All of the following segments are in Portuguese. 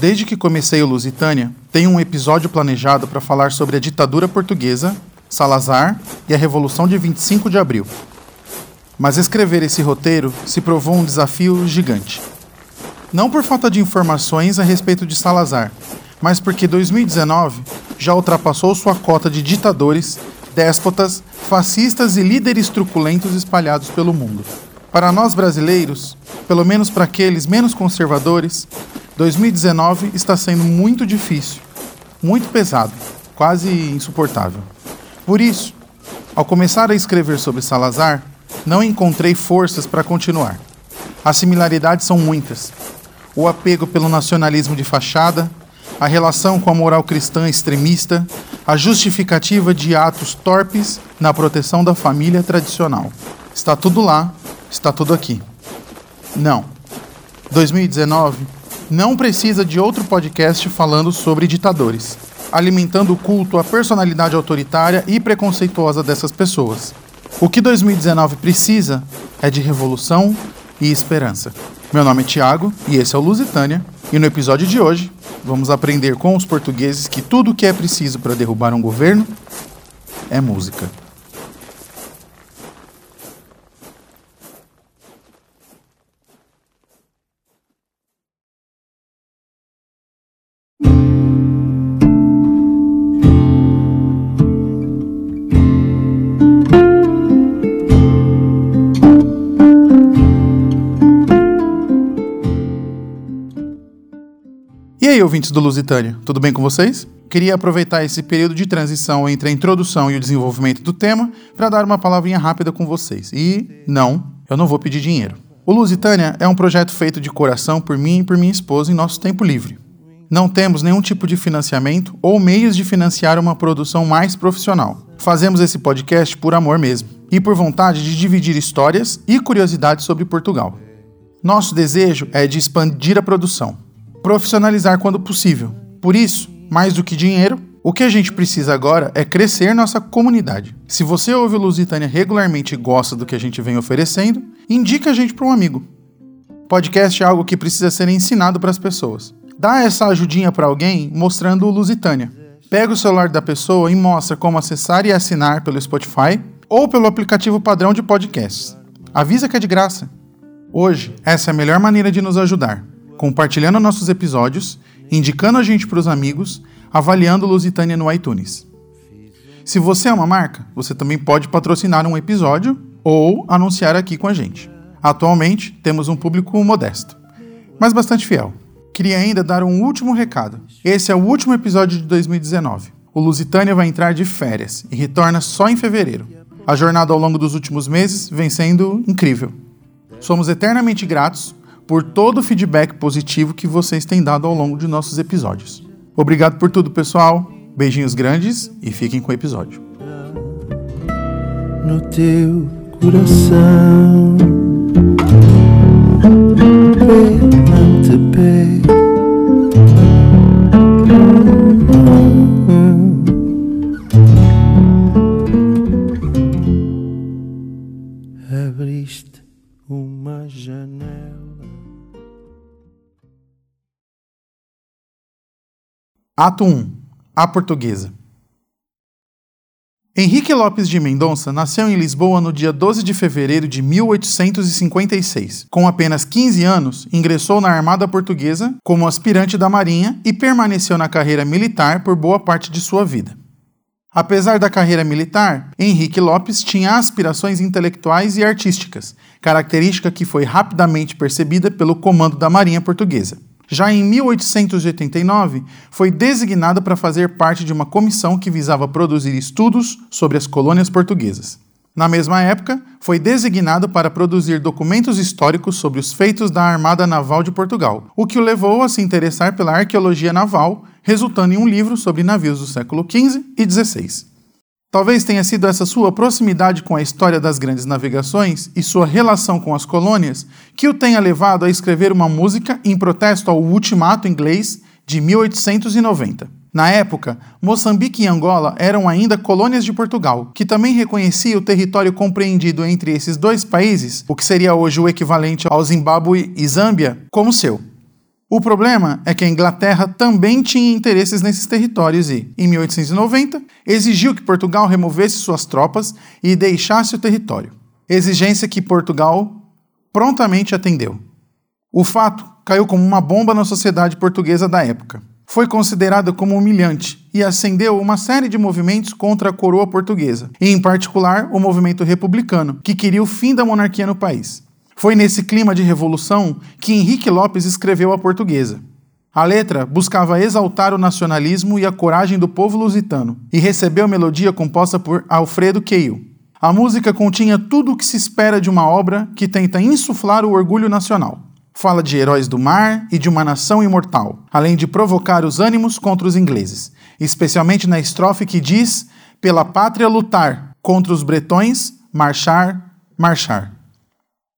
Desde que comecei o Lusitânia, tenho um episódio planejado para falar sobre a ditadura portuguesa, Salazar e a Revolução de 25 de Abril. Mas escrever esse roteiro se provou um desafio gigante. Não por falta de informações a respeito de Salazar, mas porque 2019 já ultrapassou sua cota de ditadores, déspotas, fascistas e líderes truculentos espalhados pelo mundo. Para nós brasileiros, pelo menos para aqueles menos conservadores, 2019 está sendo muito difícil, muito pesado, quase insuportável. Por isso, ao começar a escrever sobre Salazar, não encontrei forças para continuar. As similaridades são muitas. O apego pelo nacionalismo de fachada, a relação com a moral cristã extremista, a justificativa de atos torpes na proteção da família tradicional. Está tudo lá, está tudo aqui. Não. 2019 não precisa de outro podcast falando sobre ditadores, alimentando o culto à personalidade autoritária e preconceituosa dessas pessoas. O que 2019 precisa é de revolução e esperança. Meu nome é Tiago e esse é o Lusitânia, e no episódio de hoje vamos aprender com os portugueses que tudo o que é preciso para derrubar um governo é música. Aí, ouvintes do Lusitânia, tudo bem com vocês? Queria aproveitar esse período de transição entre a introdução e o desenvolvimento do tema para dar uma palavrinha rápida com vocês. E não, eu não vou pedir dinheiro. O Lusitânia é um projeto feito de coração por mim e por minha esposa em nosso tempo livre. Não temos nenhum tipo de financiamento ou meios de financiar uma produção mais profissional. Fazemos esse podcast por amor mesmo e por vontade de dividir histórias e curiosidades sobre Portugal. Nosso desejo é de expandir a produção, profissionalizar quando possível. Por isso, mais do que dinheiro, o que a gente precisa agora é crescer nossa comunidade. Se você ouve o Lusitânia regularmente e gosta do que a gente vem oferecendo, indica a gente para um amigo. Podcast é algo que precisa ser ensinado para as pessoas. Dá essa ajudinha para alguém mostrando o Lusitânia. Pega o celular da pessoa e mostra como acessar e assinar pelo Spotify ou pelo aplicativo padrão de podcasts. Avisa que é de graça. Hoje, essa é a melhor maneira de nos ajudar compartilhando nossos episódios, indicando a gente para os amigos, avaliando Lusitânia no iTunes. Se você é uma marca, você também pode patrocinar um episódio ou anunciar aqui com a gente. Atualmente, temos um público modesto, mas bastante fiel. Queria ainda dar um último recado. Esse é o último episódio de 2019. O Lusitânia vai entrar de férias e retorna só em fevereiro. A jornada ao longo dos últimos meses vem sendo incrível. Somos eternamente gratos por todo o feedback positivo que vocês têm dado ao longo de nossos episódios. Obrigado por tudo, pessoal. Beijinhos grandes e fiquem com o episódio. No teu coração, Ato 1 A Portuguesa Henrique Lopes de Mendonça nasceu em Lisboa no dia 12 de fevereiro de 1856. Com apenas 15 anos, ingressou na Armada Portuguesa como aspirante da Marinha e permaneceu na carreira militar por boa parte de sua vida. Apesar da carreira militar, Henrique Lopes tinha aspirações intelectuais e artísticas, característica que foi rapidamente percebida pelo comando da Marinha Portuguesa. Já em 1889, foi designado para fazer parte de uma comissão que visava produzir estudos sobre as colônias portuguesas. Na mesma época, foi designado para produzir documentos históricos sobre os feitos da Armada Naval de Portugal, o que o levou a se interessar pela arqueologia naval, resultando em um livro sobre navios do século XV e XVI. Talvez tenha sido essa sua proximidade com a história das grandes navegações e sua relação com as colônias que o tenha levado a escrever uma música em protesto ao Ultimato inglês de 1890. Na época, Moçambique e Angola eram ainda colônias de Portugal, que também reconhecia o território compreendido entre esses dois países, o que seria hoje o equivalente ao Zimbábue e Zâmbia, como seu. O problema é que a Inglaterra também tinha interesses nesses territórios e, em 1890, exigiu que Portugal removesse suas tropas e deixasse o território. Exigência que Portugal prontamente atendeu. O fato caiu como uma bomba na sociedade portuguesa da época. Foi considerado como humilhante e acendeu uma série de movimentos contra a coroa portuguesa, e em particular o movimento republicano, que queria o fim da monarquia no país. Foi nesse clima de revolução que Henrique Lopes escreveu a Portuguesa. A letra buscava exaltar o nacionalismo e a coragem do povo lusitano e recebeu melodia composta por Alfredo Keil. A música continha tudo o que se espera de uma obra que tenta insuflar o orgulho nacional. Fala de heróis do mar e de uma nação imortal, além de provocar os ânimos contra os ingleses, especialmente na estrofe que diz: pela pátria lutar, contra os bretões, marchar, marchar.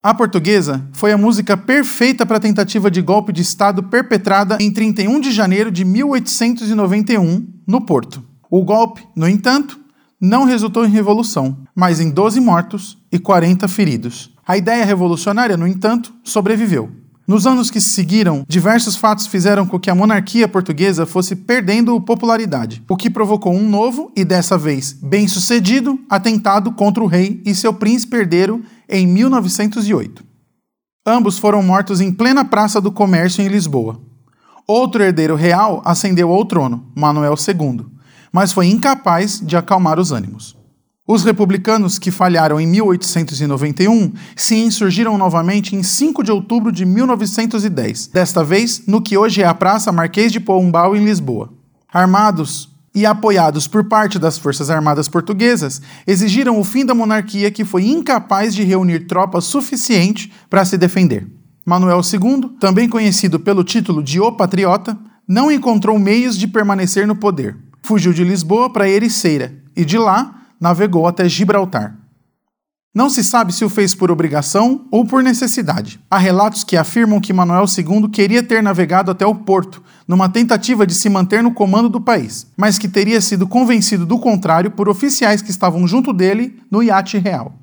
A Portuguesa foi a música perfeita para a tentativa de golpe de Estado perpetrada em 31 de janeiro de 1891, no Porto. O golpe, no entanto, não resultou em revolução, mas em 12 mortos e 40 feridos. A ideia revolucionária, no entanto, sobreviveu. Nos anos que se seguiram, diversos fatos fizeram com que a monarquia portuguesa fosse perdendo popularidade, o que provocou um novo e dessa vez bem-sucedido atentado contra o rei e seu príncipe herdeiro em 1908. Ambos foram mortos em plena Praça do Comércio em Lisboa. Outro herdeiro real ascendeu ao trono, Manuel II, mas foi incapaz de acalmar os ânimos. Os republicanos que falharam em 1891 se insurgiram novamente em 5 de outubro de 1910, desta vez no que hoje é a Praça Marquês de Pombal, em Lisboa. Armados e apoiados por parte das Forças Armadas Portuguesas, exigiram o fim da monarquia que foi incapaz de reunir tropas suficiente para se defender. Manuel II, também conhecido pelo título de O Patriota, não encontrou meios de permanecer no poder. Fugiu de Lisboa para Ericeira e de lá navegou até Gibraltar. Não se sabe se o fez por obrigação ou por necessidade. Há relatos que afirmam que Manuel II queria ter navegado até o Porto, numa tentativa de se manter no comando do país, mas que teria sido convencido do contrário por oficiais que estavam junto dele no iate real.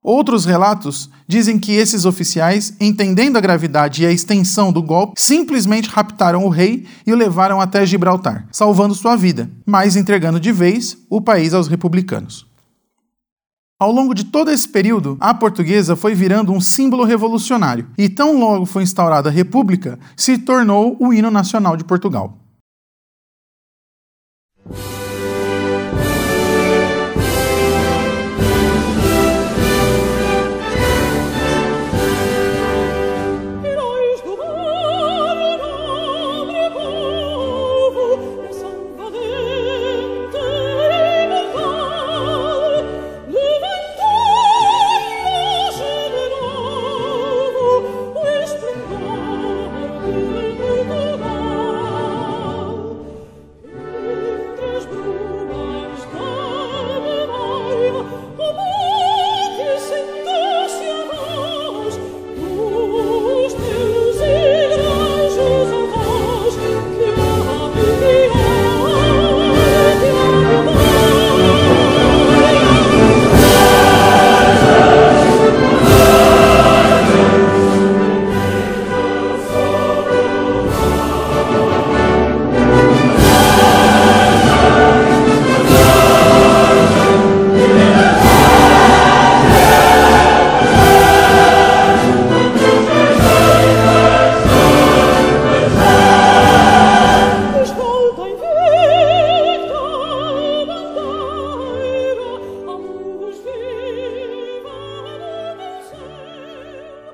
Outros relatos dizem que esses oficiais, entendendo a gravidade e a extensão do golpe, simplesmente raptaram o rei e o levaram até Gibraltar, salvando sua vida, mas entregando de vez o país aos republicanos. Ao longo de todo esse período, a portuguesa foi virando um símbolo revolucionário e, tão logo foi instaurada a República, se tornou o hino nacional de Portugal.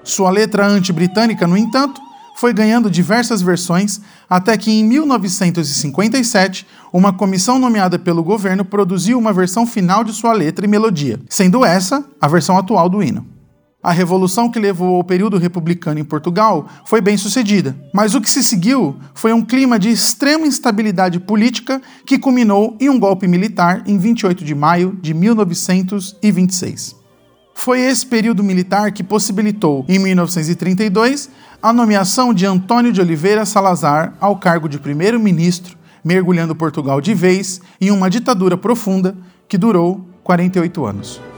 Sua letra anti-britânica, no entanto, foi ganhando diversas versões até que em 1957 uma comissão nomeada pelo governo produziu uma versão final de sua letra e melodia, sendo essa a versão atual do hino. A revolução que levou ao período republicano em Portugal foi bem sucedida, mas o que se seguiu foi um clima de extrema instabilidade política que culminou em um golpe militar em 28 de maio de 1926. Foi esse período militar que possibilitou, em 1932, a nomeação de Antônio de Oliveira Salazar ao cargo de primeiro-ministro, mergulhando Portugal de vez em uma ditadura profunda que durou 48 anos.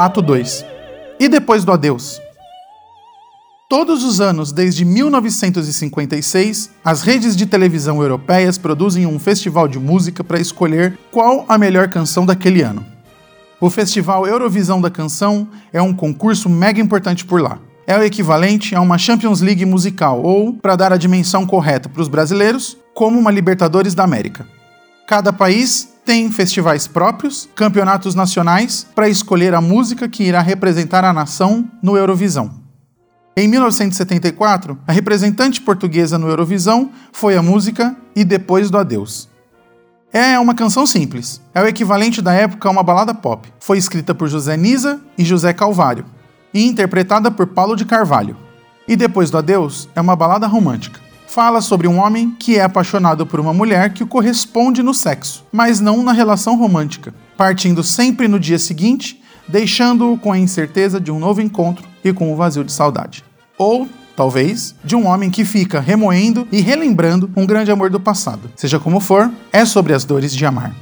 Ato 2. E depois do adeus? Todos os anos, desde 1956, as redes de televisão europeias produzem um festival de música para escolher qual a melhor canção daquele ano. O Festival Eurovisão da Canção é um concurso mega importante por lá. É o equivalente a uma Champions League musical, ou, para dar a dimensão correta para os brasileiros, como uma Libertadores da América. Cada país tem festivais próprios, campeonatos nacionais, para escolher a música que irá representar a nação no Eurovisão. Em 1974, a representante portuguesa no Eurovisão foi a música E Depois do Adeus. É uma canção simples, é o equivalente da época a uma balada pop. Foi escrita por José Nisa e José Calvário e interpretada por Paulo de Carvalho. E Depois do Adeus é uma balada romântica. Fala sobre um homem que é apaixonado por uma mulher que o corresponde no sexo, mas não na relação romântica, partindo sempre no dia seguinte, deixando-o com a incerteza de um novo encontro e com o vazio de saudade. Ou, talvez, de um homem que fica remoendo e relembrando um grande amor do passado. Seja como for, é sobre as dores de amar.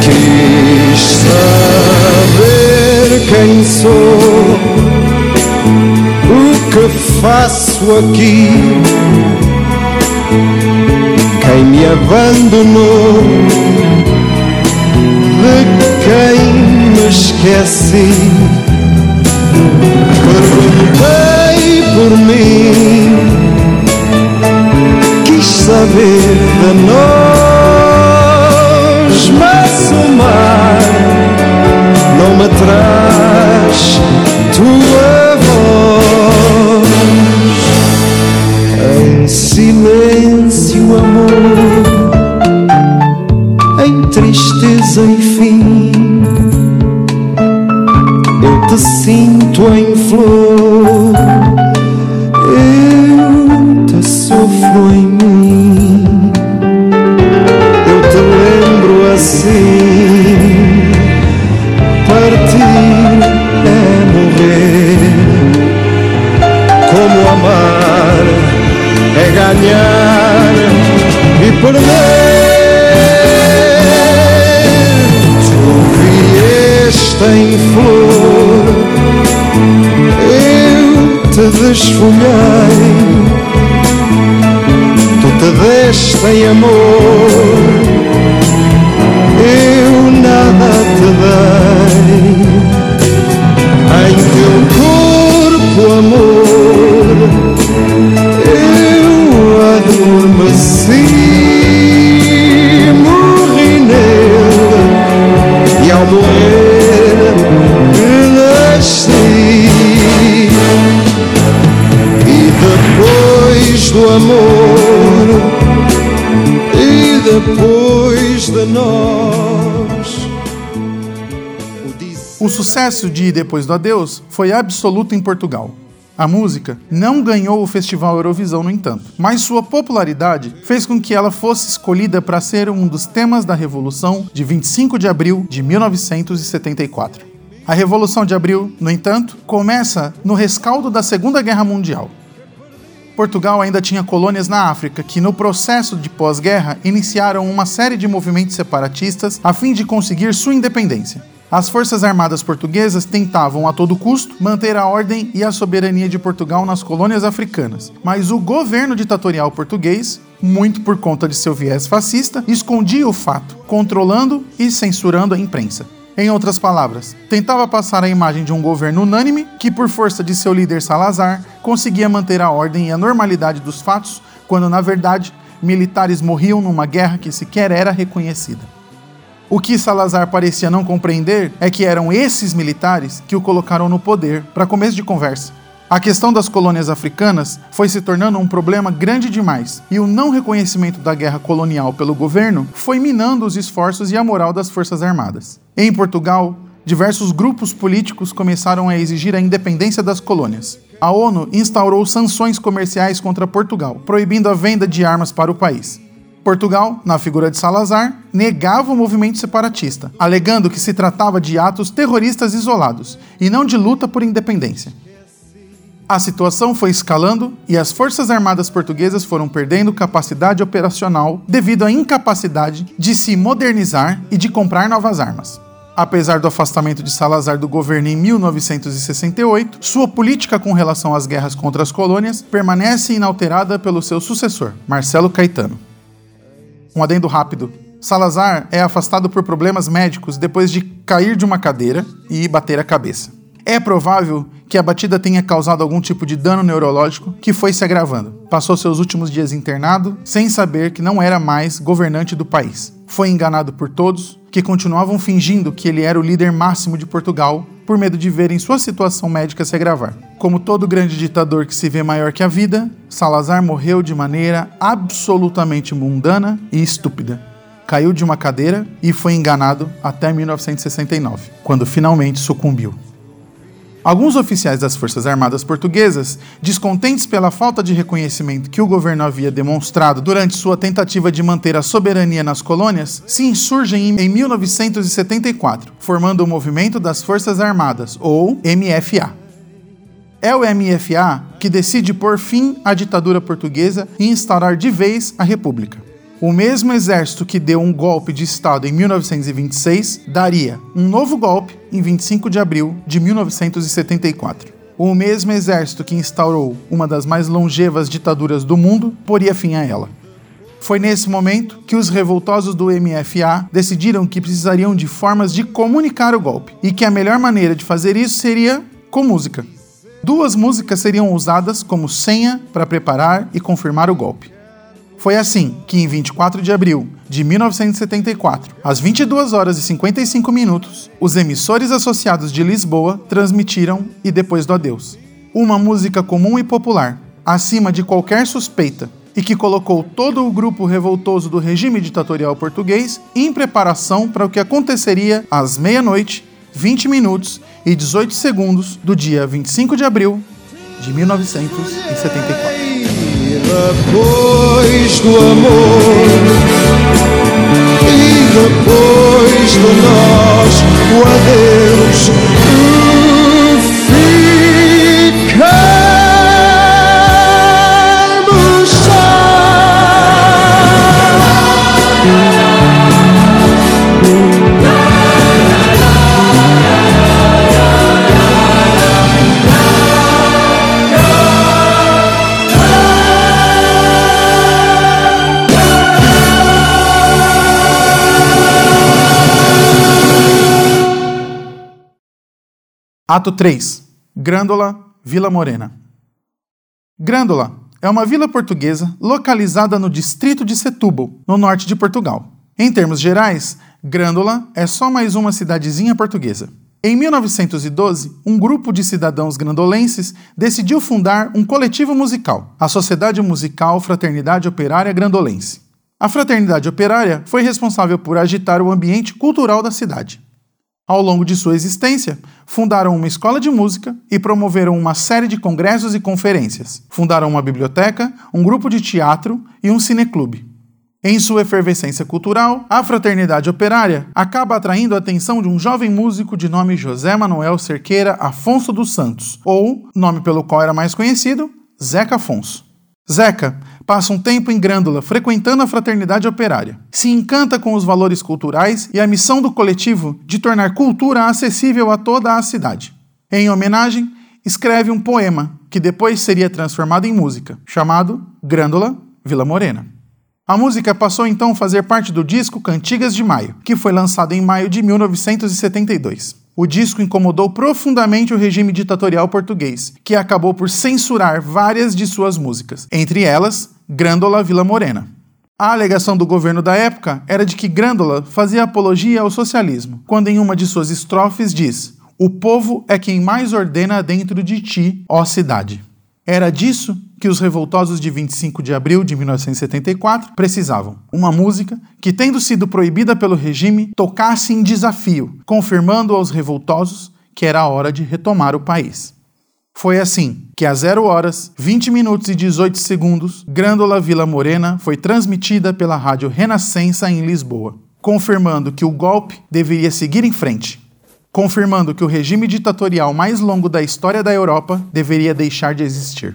Quis saber quem sou, que faço aqui, quem me abandonou, de quem me esqueci. Perguntei por mim, quis saber de nós, deste em amor sucesso de Depois do Adeus foi absoluto em Portugal. A música não ganhou o Festival Eurovisão, no entanto, mas sua popularidade fez com que ela fosse escolhida para ser um dos temas da Revolução de 25 de abril de 1974. A Revolução de Abril, no entanto, começa no rescaldo da Segunda Guerra Mundial. Portugal ainda tinha colônias na África que, no processo de pós-guerra, iniciaram uma série de movimentos separatistas a fim de conseguir sua independência. As forças armadas portuguesas tentavam a todo custo manter a ordem e a soberania de Portugal nas colônias africanas, mas o governo ditatorial português, muito por conta de seu viés fascista, escondia o fato, controlando e censurando a imprensa. Em outras palavras, tentava passar a imagem de um governo unânime que, por força de seu líder Salazar, conseguia manter a ordem e a normalidade dos fatos, quando na verdade militares morriam numa guerra que sequer era reconhecida. O que Salazar parecia não compreender é que eram esses militares que o colocaram no poder, para começo de conversa. A questão das colônias africanas foi se tornando um problema grande demais, e o não reconhecimento da guerra colonial pelo governo foi minando os esforços e a moral das Forças Armadas. Em Portugal, diversos grupos políticos começaram a exigir a independência das colônias. A ONU instaurou sanções comerciais contra Portugal, proibindo a venda de armas para o país. Portugal, na figura de Salazar, negava o movimento separatista, alegando que se tratava de atos terroristas isolados e não de luta por independência. A situação foi escalando e as Forças Armadas Portuguesas foram perdendo capacidade operacional devido à incapacidade de se modernizar e de comprar novas armas. Apesar do afastamento de Salazar do governo em 1968, sua política com relação às guerras contra as colônias permanece inalterada pelo seu sucessor, Marcelo Caetano. Um adendo rápido: Salazar é afastado por problemas médicos depois de cair de uma cadeira e bater a cabeça. É provável que a batida tenha causado algum tipo de dano neurológico que foi se agravando. Passou seus últimos dias internado sem saber que não era mais governante do país. Foi enganado por todos, que continuavam fingindo que ele era o líder máximo de Portugal por medo de verem sua situação médica se agravar. Como todo grande ditador que se vê maior que a vida, Salazar morreu de maneira absolutamente mundana e estúpida. Caiu de uma cadeira e foi enganado até 1969, quando finalmente sucumbiu. Alguns oficiais das Forças Armadas Portuguesas, descontentes pela falta de reconhecimento que o governo havia demonstrado durante sua tentativa de manter a soberania nas colônias, se insurgem em 1974, formando o Movimento das Forças Armadas, ou MFA. É o MFA que decide pôr fim à ditadura portuguesa e instaurar de vez a República. O mesmo exército que deu um golpe de Estado em 1926 daria um novo golpe em 25 de abril de 1974. O mesmo exército que instaurou uma das mais longevas ditaduras do mundo poria fim a ela. Foi nesse momento que os revoltosos do MFA decidiram que precisariam de formas de comunicar o golpe e que a melhor maneira de fazer isso seria com música. Duas músicas seriam usadas como senha para preparar e confirmar o golpe. Foi assim que, em 24 de abril de 1974, às 22 horas e 55 minutos, os emissores associados de Lisboa transmitiram E Depois do Adeus. Uma música comum e popular, acima de qualquer suspeita, e que colocou todo o grupo revoltoso do regime ditatorial português em preparação para o que aconteceria às meia-noite, 20 minutos e 18 segundos do dia 25 de abril de 1974 depois do amor e depois de nós o adeus. Ato 3. Grândola, Vila Morena. Grândola é uma vila portuguesa localizada no distrito de Setúbal, no norte de Portugal. Em termos gerais, Grândola é só mais uma cidadezinha portuguesa. Em 1912, um grupo de cidadãos grandolenses decidiu fundar um coletivo musical, a Sociedade Musical Fraternidade Operária Grandolense. A Fraternidade Operária foi responsável por agitar o ambiente cultural da cidade. Ao longo de sua existência, fundaram uma escola de música e promoveram uma série de congressos e conferências. Fundaram uma biblioteca, um grupo de teatro e um cineclube. Em sua efervescência cultural, a fraternidade operária acaba atraindo a atenção de um jovem músico de nome José Manuel Cerqueira Afonso dos Santos, ou, nome pelo qual era mais conhecido, Zeca Afonso. Zeca passa um tempo em Grândola frequentando a fraternidade operária. Se encanta com os valores culturais e a missão do coletivo de tornar cultura acessível a toda a cidade. Em homenagem, escreve um poema que depois seria transformado em música, chamado Grândola Vila Morena. A música passou então a fazer parte do disco Cantigas de Maio, que foi lançado em maio de 1972. O disco incomodou profundamente o regime ditatorial português, que acabou por censurar várias de suas músicas, entre elas Grândola Vila Morena. A alegação do governo da época era de que Grândola fazia apologia ao socialismo, quando em uma de suas estrofes diz: O povo é quem mais ordena dentro de ti, ó cidade. Era disso que os revoltosos de 25 de abril de 1974 precisavam. Uma música que, tendo sido proibida pelo regime, tocasse em desafio, confirmando aos revoltosos que era hora de retomar o país. Foi assim que, às 0 horas, 20 minutos e 18 segundos, Grândola Vila Morena foi transmitida pela rádio Renascença em Lisboa, confirmando que o golpe deveria seguir em frente. confirmando que o regime ditatorial mais longo da história da Europa deveria deixar de existir.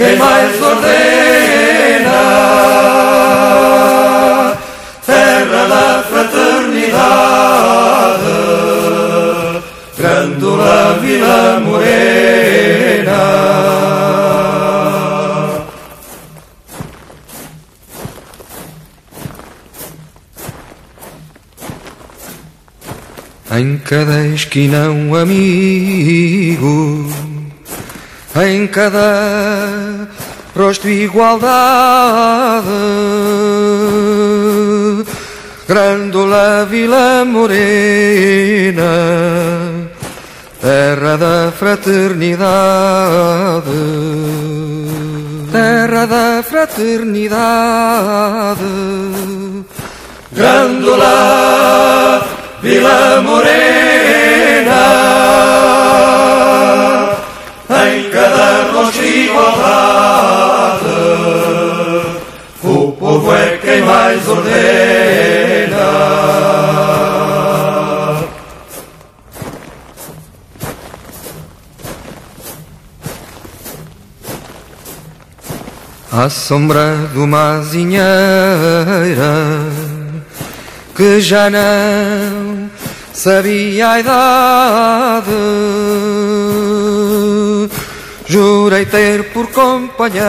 quem mais ordena, terra da fraternidade, Grândola Vila Morena. Em cada esquina um amigo em cada rosto igualdade. Grândola Vila Morena, terra da fraternidade, terra da fraternidade. Grândola Vila Morena em rosto igualdade. O povo é quem mais ordena. À sombra de uma azinheira que já não sabia a idade Jurei ter por companheira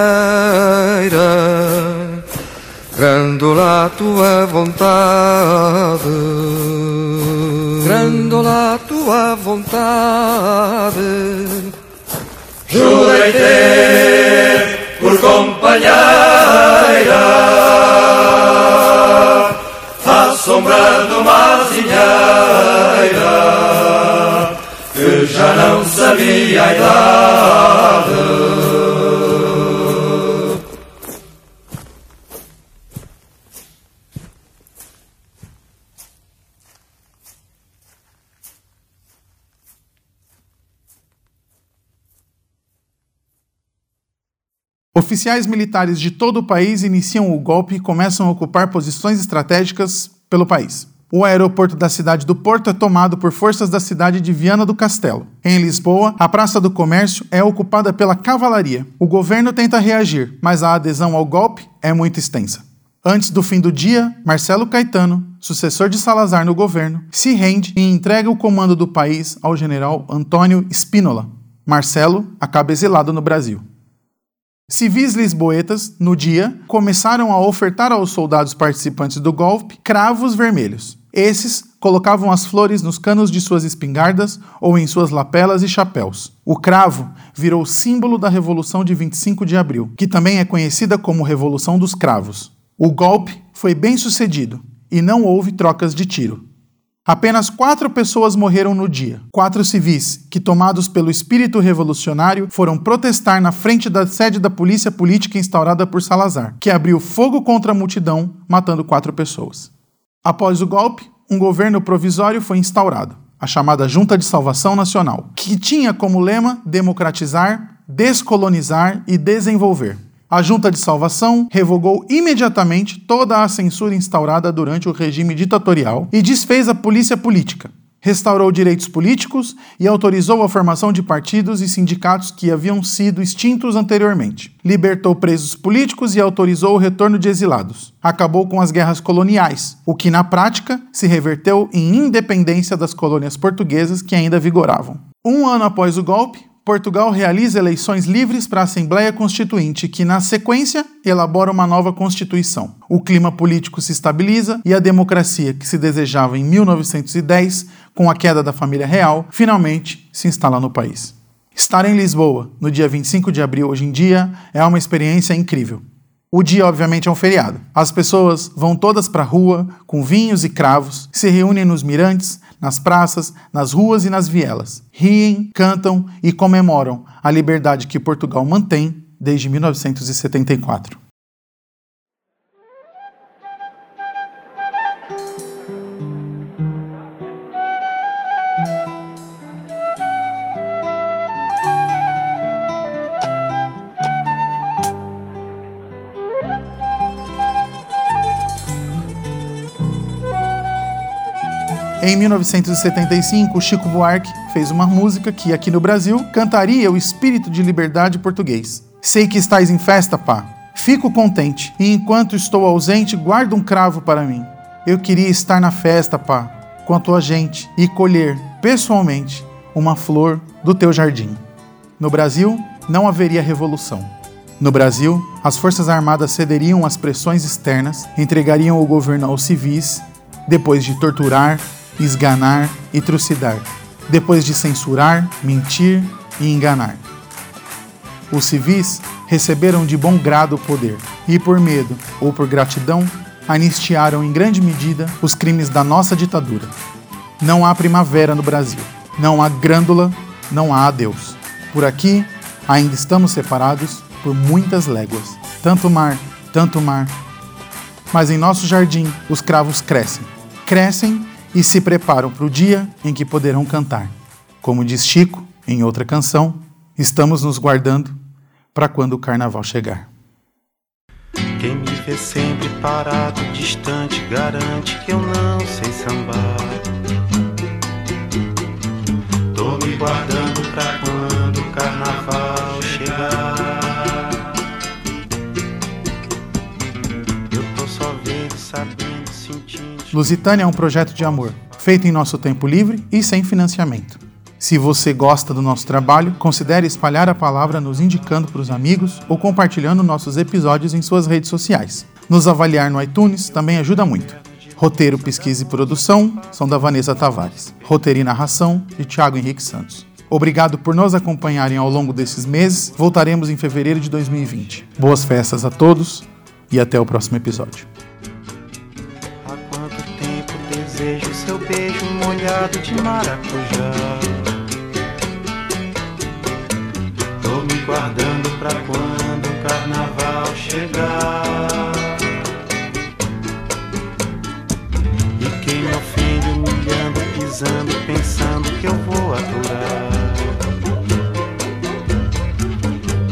Grândola a tua vontade. Grândola a tua vontade. Jurei ter por companheira A sombra de uma que já não sabia a idade. Oficiais militares de todo o país iniciam o golpe e começam a ocupar posições estratégicas pelo país. O aeroporto da cidade do Porto é tomado por forças da cidade de Viana do Castelo. Em Lisboa, a Praça do Comércio é ocupada pela cavalaria. O governo tenta reagir, mas a adesão ao golpe é muito extensa. Antes do fim do dia, Marcelo Caetano, sucessor de Salazar no governo, se rende e entrega o comando do país ao general Antônio Spínola. Marcelo acaba exilado no Brasil. Civis lisboetas, no dia, começaram a ofertar aos soldados participantes do golpe cravos vermelhos. Esses colocavam as flores nos canos de suas espingardas ou em suas lapelas e chapéus. O cravo virou símbolo da Revolução de 25 de abril, que também é conhecida como Revolução dos Cravos. O golpe foi bem sucedido e não houve trocas de tiro. Apenas quatro pessoas morreram no dia. Quatro civis, que, tomados pelo espírito revolucionário, foram protestar na frente da sede da polícia política instaurada por Salazar, que abriu fogo contra a multidão, matando quatro pessoas. Após o golpe, um governo provisório foi instaurado, a chamada Junta de Salvação Nacional, que tinha como lema democratizar, descolonizar e desenvolver. A Junta de Salvação revogou imediatamente toda a censura instaurada durante o regime ditatorial e desfez a polícia política. Restaurou direitos políticos e autorizou a formação de partidos e sindicatos que haviam sido extintos anteriormente. Libertou presos políticos e autorizou o retorno de exilados. Acabou com as guerras coloniais, o que na prática se reverteu em independência das colônias portuguesas que ainda vigoravam. Um ano após o golpe, Portugal realiza eleições livres para a Assembleia Constituinte, que, na sequência, elabora uma nova Constituição. O clima político se estabiliza e a democracia, que se desejava em 1910, com a queda da família real, finalmente se instala no país. Estar em Lisboa, no dia 25 de abril, hoje em dia, é uma experiência incrível. O dia, obviamente, é um feriado. As pessoas vão todas para a rua, com vinhos e cravos, se reúnem nos mirantes, nas praças, nas ruas e nas vielas. Riem, cantam e comemoram a liberdade que Portugal mantém desde 1974. Em 1975, Chico Buarque fez uma música que, aqui no Brasil, cantaria o espírito de liberdade português. Sei que estás em festa, pá. Fico contente, e enquanto estou ausente, guarda um cravo para mim. Eu queria estar na festa, pá, com a tua gente, e colher, pessoalmente, uma flor do teu jardim. No Brasil, não haveria revolução. No Brasil, as Forças Armadas cederiam às pressões externas, entregariam o governo aos civis, depois de torturar, esganar e trucidar, depois de censurar, mentir e enganar. Os civis receberam de bom grado o poder e, por medo ou por gratidão, anistiaram em grande medida os crimes da nossa ditadura. Não há primavera no Brasil, não há grândula, não há adeus. Por aqui ainda estamos separados por muitas léguas. Tanto mar, tanto mar. Mas em nosso jardim os cravos crescem. Crescem e se preparam para o dia em que poderão cantar. Como diz Chico em outra canção, estamos nos guardando para quando o carnaval chegar. Quem me vê sempre parado, distante, garante que eu não sei sambar. Tô me guardando pra quando o carnaval chegar. Lusitânia é um projeto de amor, feito em nosso tempo livre e sem financiamento. Se você gosta do nosso trabalho, considere espalhar a palavra nos indicando para os amigos ou compartilhando nossos episódios em suas redes sociais. Nos avaliar no iTunes também ajuda muito. Roteiro, pesquisa e produção são da Vanessa Tavares. Roteiro e narração de Thiago Henrique Santos. Obrigado por nos acompanharem ao longo desses meses. Voltaremos em fevereiro de 2020. Boas festas a todos e até o próximo episódio. Desejo seu beijo molhado de maracujá. Tô me guardando pra quando o carnaval chegar. E quem me ofende, humilhando, pisando, pensando que eu vou aturar.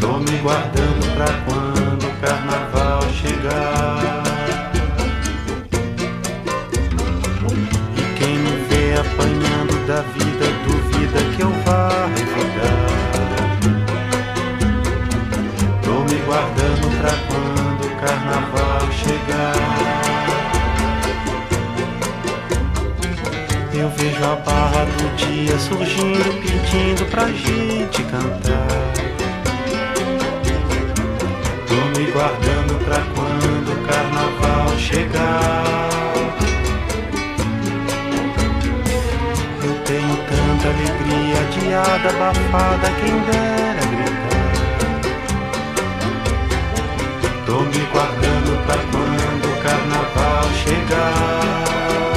Tô me guardando pra quando o carnaval chegar. Vejo a barra do dia surgindo, pedindo pra gente cantar. Tô me guardando pra quando o carnaval chegar. Tenho tanta alegria, adiada, abafada, quem dera gritar. Tô me guardando pra quando o carnaval chegar.